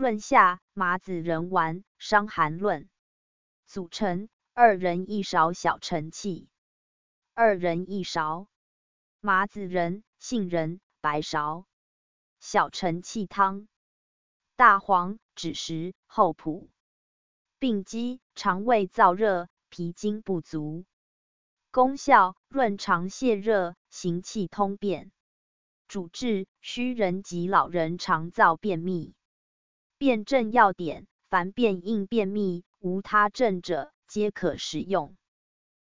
润下麻子仁丸，伤寒论。组成：二人一勺小承气，二人一勺麻子仁、杏仁、白芍。小承气汤：大黄、枳实、厚朴。病机：肠胃燥热，脾经不足。功效：润肠泻热，行气通便。主治：虚人及老人肠燥便秘。辨证要点：凡辨硬便秘无他症者，皆可食用。